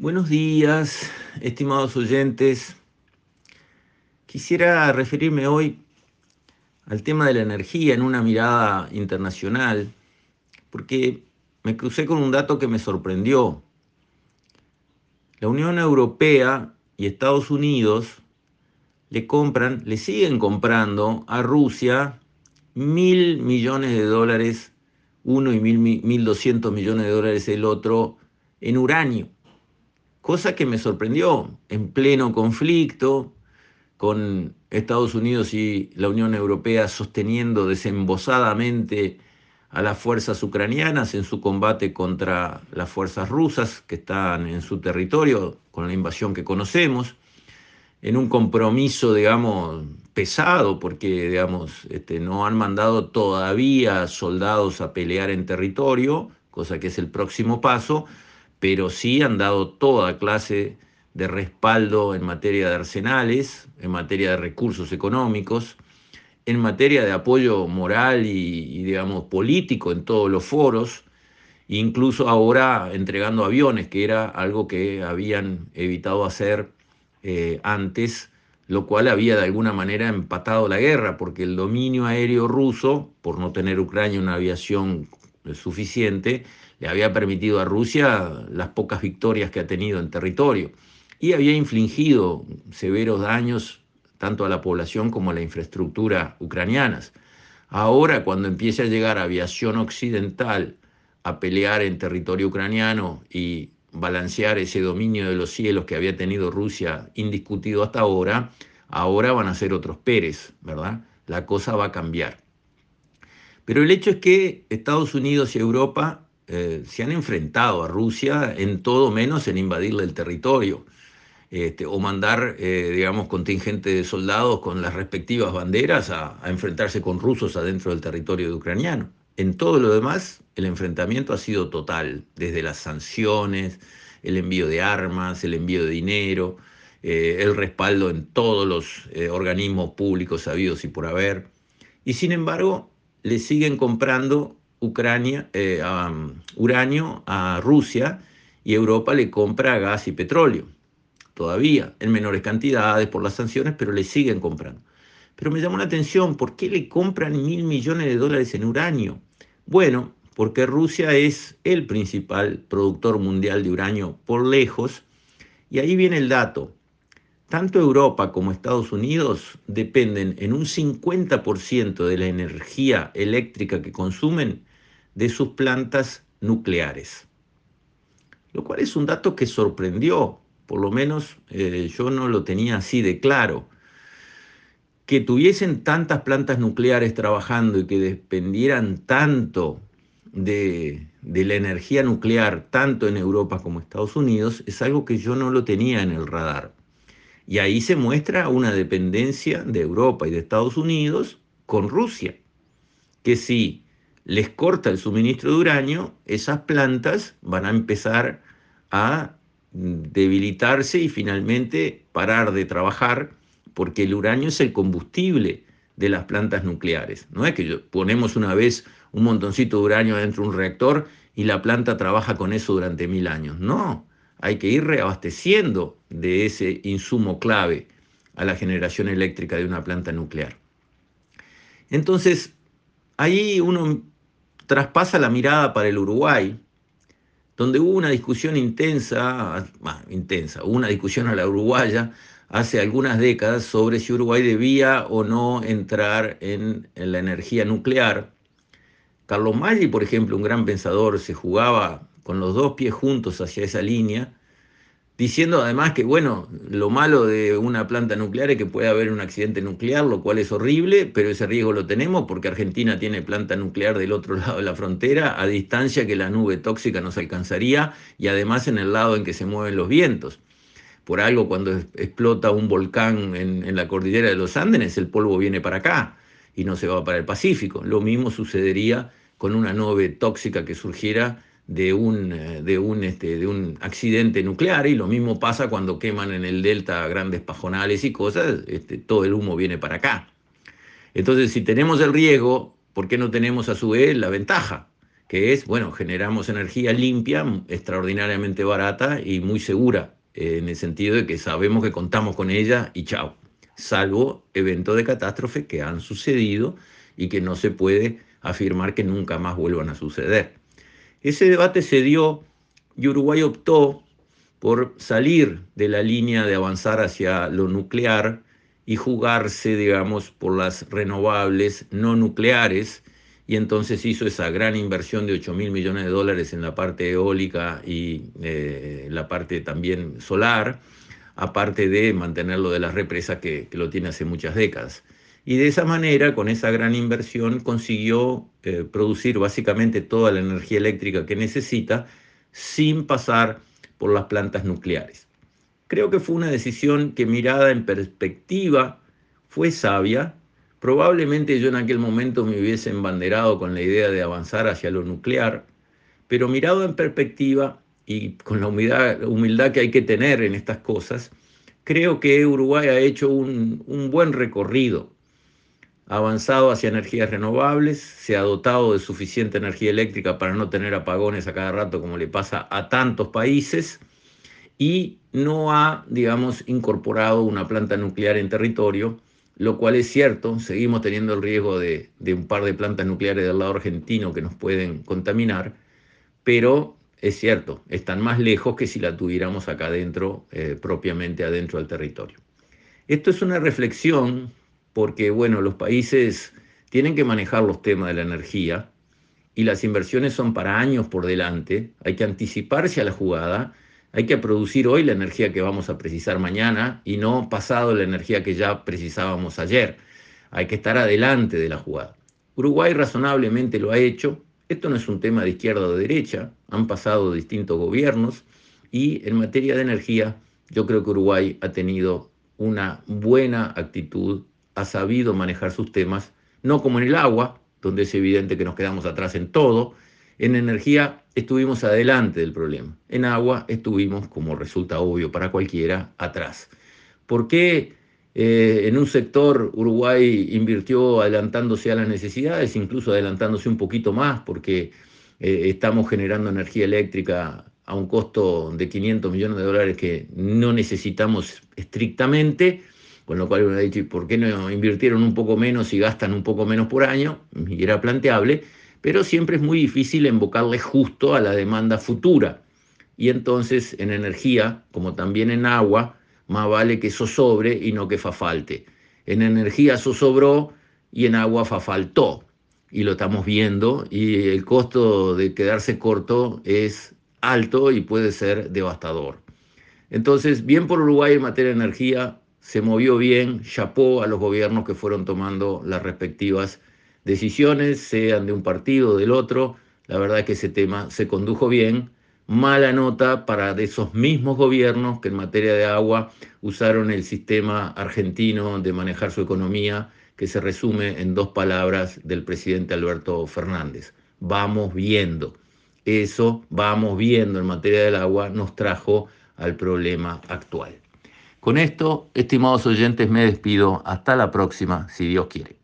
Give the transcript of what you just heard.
Buenos días, estimados oyentes. Quisiera referirme hoy al tema de la energía en una mirada internacional, porque me crucé con un dato que me sorprendió. La Unión Europea y Estados Unidos le compran, le siguen comprando a Rusia mil millones de dólares, uno y mil, mil doscientos millones de dólares el otro, en uranio. Cosa que me sorprendió, en pleno conflicto, con Estados Unidos y la Unión Europea sosteniendo desembosadamente a las fuerzas ucranianas en su combate contra las fuerzas rusas que están en su territorio con la invasión que conocemos, en un compromiso, digamos, pesado, porque, digamos, este, no han mandado todavía soldados a pelear en territorio, cosa que es el próximo paso, pero sí han dado toda clase de respaldo en materia de arsenales, en materia de recursos económicos, en materia de apoyo moral y, digamos, político en todos los foros, incluso ahora entregando aviones, que era algo que habían evitado hacer eh, antes, lo cual había de alguna manera empatado la guerra, porque el dominio aéreo ruso, por no tener Ucrania una aviación suficiente, le había permitido a Rusia las pocas victorias que ha tenido en territorio y había infligido severos daños tanto a la población como a la infraestructura ucranianas. Ahora, cuando empiece a llegar aviación occidental a pelear en territorio ucraniano y balancear ese dominio de los cielos que había tenido Rusia indiscutido hasta ahora, ahora van a ser otros Pérez, ¿verdad? La cosa va a cambiar. Pero el hecho es que Estados Unidos y Europa eh, se han enfrentado a Rusia en todo menos en invadirle el territorio. Este, o mandar, eh, digamos, contingente de soldados con las respectivas banderas a, enfrentarse con rusos adentro del territorio ucraniano. En todo lo demás, el enfrentamiento ha sido total, desde las sanciones, el envío de armas, el envío de dinero, eh, el respaldo en todos los eh, organismos públicos sabidos y por haber. Y sin embargo, le siguen comprando Ucrania, uranio a Rusia y Europa le compra gas y petróleo todavía, en menores cantidades por las sanciones, pero le siguen comprando. Pero me llamó la atención, ¿por qué le compran mil millones de dólares en uranio? Bueno, porque Rusia es el principal productor mundial de uranio por lejos, y ahí viene el dato. Tanto Europa como Estados Unidos dependen en un 50% de la energía eléctrica que consumen de sus plantas nucleares. Lo cual es un dato que sorprendió, por lo menos eh, yo no lo tenía así de claro. Que tuviesen tantas plantas nucleares trabajando y que dependieran tanto de, de, la energía nuclear, tanto en Europa como Estados Unidos, es algo que yo no lo tenía en el radar. Y ahí se muestra una dependencia de Europa y de Estados Unidos con Rusia, que si les corta el suministro de uranio, esas plantas van a empezar a debilitarse y finalmente parar de trabajar porque el uranio es el combustible de las plantas nucleares. No es que ponemos una vez un montoncito de uranio dentro de un reactor y la planta trabaja con eso durante mil años. No, hay que ir reabasteciendo de ese insumo clave a la generación eléctrica de una planta nuclear. Entonces, ahí uno traspasa la mirada para el Uruguay, donde hubo una discusión intensa, intensa, hubo una discusión a la uruguaya hace algunas décadas sobre si Uruguay debía o no entrar en, en la energía nuclear. Carlos Maggi, por ejemplo, un gran pensador, se jugaba con los dos pies juntos hacia esa línea diciendo además que, bueno, lo malo de una planta nuclear es que puede haber un accidente nuclear, lo cual es horrible, pero ese riesgo lo tenemos porque Argentina tiene planta nuclear del otro lado de la frontera, a distancia que la nube tóxica nos alcanzaría y además en el lado en que se mueven los vientos. Por algo, cuando explota un volcán en, la cordillera de los Andes, el polvo viene para acá y no se va para el Pacífico. Lo mismo sucedería con una nube tóxica que surgiera de un, eh, de, un, este, de un accidente nuclear y lo mismo pasa cuando queman en el delta grandes pajonales y cosas, este, todo el humo viene para acá. Entonces, si tenemos el riesgo, ¿por qué no tenemos a su vez la ventaja? que es, bueno, generamos energía limpia, extraordinariamente barata y muy segura, en el sentido de que sabemos que contamos con ella y chao, salvo eventos de catástrofe que han sucedido y que no se puede afirmar que nunca más vuelvan a suceder. Ese debate se dio y Uruguay optó por salir de la línea de avanzar hacia lo nuclear y jugarse, digamos, por las renovables no nucleares, y entonces hizo esa gran inversión de 8 mil millones de dólares en la parte eólica y eh, la parte también solar, aparte de mantenerlo de las represas que, que, lo tiene hace muchas décadas. Y de esa manera, con esa gran inversión, consiguió eh, producir básicamente toda la energía eléctrica que necesita sin pasar por las plantas nucleares. Creo que fue una decisión que mirada en perspectiva fue sabia, Probablemente yo en aquel momento me hubiese embanderado con la idea de avanzar hacia lo nuclear, pero mirado en perspectiva y con la humildad, humildad que hay que tener en estas cosas, creo que Uruguay ha hecho un, un buen recorrido. Ha avanzado hacia energías renovables, se ha dotado de suficiente energía eléctrica para no tener apagones a cada rato como le pasa a tantos países y no ha, digamos, incorporado una planta nuclear en territorio lo cual es cierto, seguimos teniendo el riesgo de, un par de plantas nucleares del lado argentino que nos pueden contaminar, pero es cierto, están más lejos que si la tuviéramos acá adentro, eh, propiamente adentro del territorio. Esto es una reflexión porque, bueno, los países tienen que manejar los temas de la energía y las inversiones son para años por delante, hay que anticiparse a la jugada hay que producir hoy la energía que vamos a precisar mañana y no pasado la energía que ya precisábamos ayer. Hay que estar adelante de la jugada. Uruguay razonablemente lo ha hecho. Esto no es un tema de izquierda o de derecha. Han pasado distintos gobiernos y en materia de energía yo creo que Uruguay ha tenido una buena actitud, ha sabido manejar sus temas, no como en el agua, donde es evidente que nos quedamos atrás en todo, en energía estuvimos adelante del problema. En agua estuvimos, como resulta obvio para cualquiera, atrás. ¿Por qué eh, en un sector Uruguay invirtió adelantándose a las necesidades, incluso adelantándose un poquito más, porque eh, estamos generando energía eléctrica a un costo de 500 millones de dólares que no necesitamos estrictamente? Con lo cual uno ha dicho, ¿y por qué no invirtieron un poco menos y gastan un poco menos por año? Y era planteable pero siempre es muy difícil invocarle justo a la demanda futura. Y entonces en energía, como también en agua, más vale que sobre y no que fa falte. En energía sobró y en agua fa faltó. Y lo estamos viendo y el costo de quedarse corto es alto y puede ser devastador. Entonces, bien por Uruguay en materia de energía, se movió bien, chapó a los gobiernos que fueron tomando las respectivas decisiones, sean de un partido o del otro. La verdad es que ese tema se condujo bien. Mala nota para esos mismos gobiernos que en materia de agua usaron el sistema argentino de manejar su economía, que se resume en dos palabras del presidente Alberto Fernández. Vamos viendo. Eso, vamos viendo en materia del agua, nos trajo al problema actual. Con esto, estimados oyentes, me despido. Hasta la próxima, si Dios quiere.